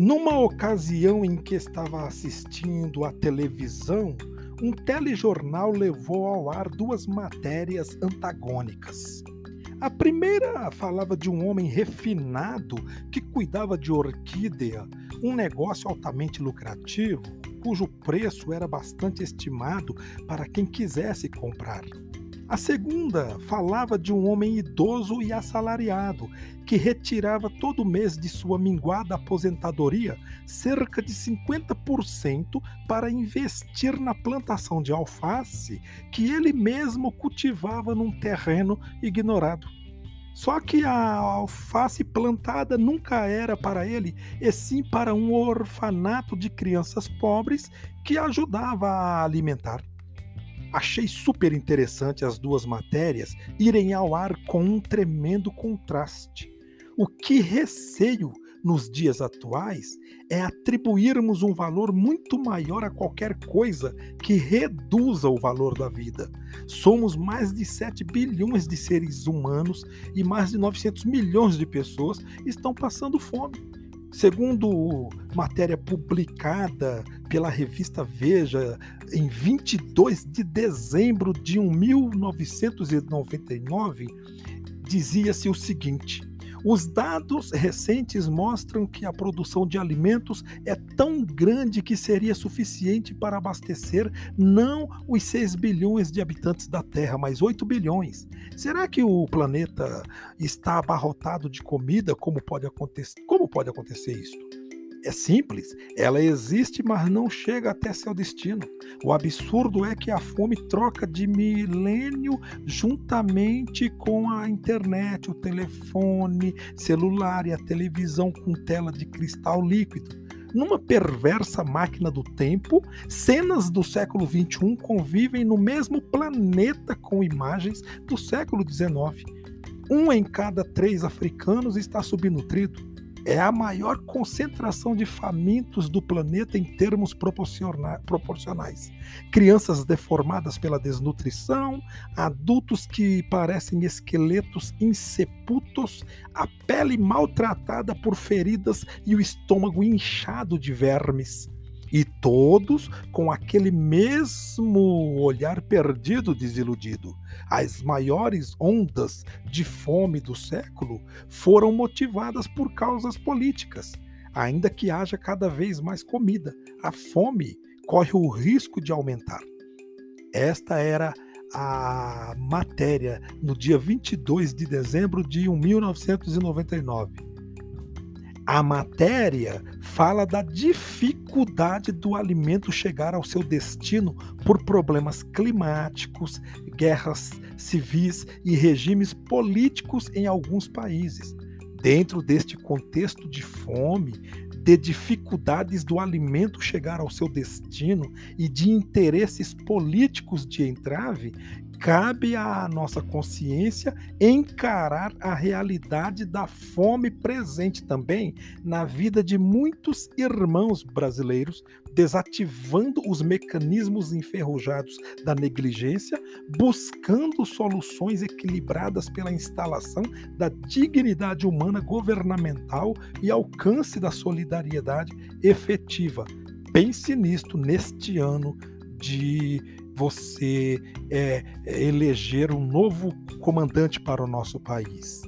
Numa ocasião em que estava assistindo à televisão, um telejornal levou ao ar duas matérias antagônicas. A primeira falava de um homem refinado que cuidava de orquídea, um negócio altamente lucrativo, cujo preço era bastante estimado para quem quisesse comprar. A segunda falava de um homem idoso e assalariado que retirava todo mês de sua minguada aposentadoria cerca de 50% para investir na plantação de alface que ele mesmo cultivava num terreno ignorado. Só que a alface plantada nunca era para ele, e sim para um orfanato de crianças pobres que ajudava a alimentar. Achei super interessante as duas matérias irem ao ar com um tremendo contraste. O que receio nos dias atuais é atribuirmos um valor muito maior a qualquer coisa que reduza o valor da vida. Somos mais de 7 bilhões de seres humanos e mais de 900 milhões de pessoas estão passando fome. Segundo matéria publicada pela revista Veja em 22 de dezembro de 1999, dizia-se o seguinte: os dados recentes mostram que a produção de alimentos é tão grande que seria suficiente para abastecer não os 6 bilhões de habitantes da Terra, mas 8 bilhões. Será que o planeta está abarrotado de comida? Como pode acontecer, como pode acontecer isso? É simples, ela existe, mas não chega até seu destino. O absurdo é que a fome troca de milênio juntamente com a internet, o telefone celular e a televisão com tela de cristal líquido. Numa perversa máquina do tempo, cenas do século XXI convivem no mesmo planeta com imagens do século XIX. Um em cada três africanos está subnutrido é a maior concentração de famintos do planeta em termos proporcionais. Crianças deformadas pela desnutrição, adultos que parecem esqueletos insepultos, a pele maltratada por feridas e o estômago inchado de vermes e todos com aquele mesmo olhar perdido, desiludido. As maiores ondas de fome do século foram motivadas por causas políticas. Ainda que haja cada vez mais comida, a fome corre o risco de aumentar. Esta era a matéria no dia 22 de dezembro de 1999 a matéria fala da dificuldade do alimento chegar ao seu destino por problemas climáticos, guerras civis e regimes políticos em alguns países. Dentro deste contexto de fome, de dificuldades do alimento chegar ao seu destino e de interesses políticos de entrave, cabe à nossa consciência encarar a realidade da fome presente também na vida de muitos irmãos brasileiros, desativando os mecanismos enferrujados da negligência, buscando soluções equilibradas pela instalação da dignidade humana governamental e alcance da solidariedade efetiva. Pense nisto neste ano de você é, eleger um novo comandante para o nosso país.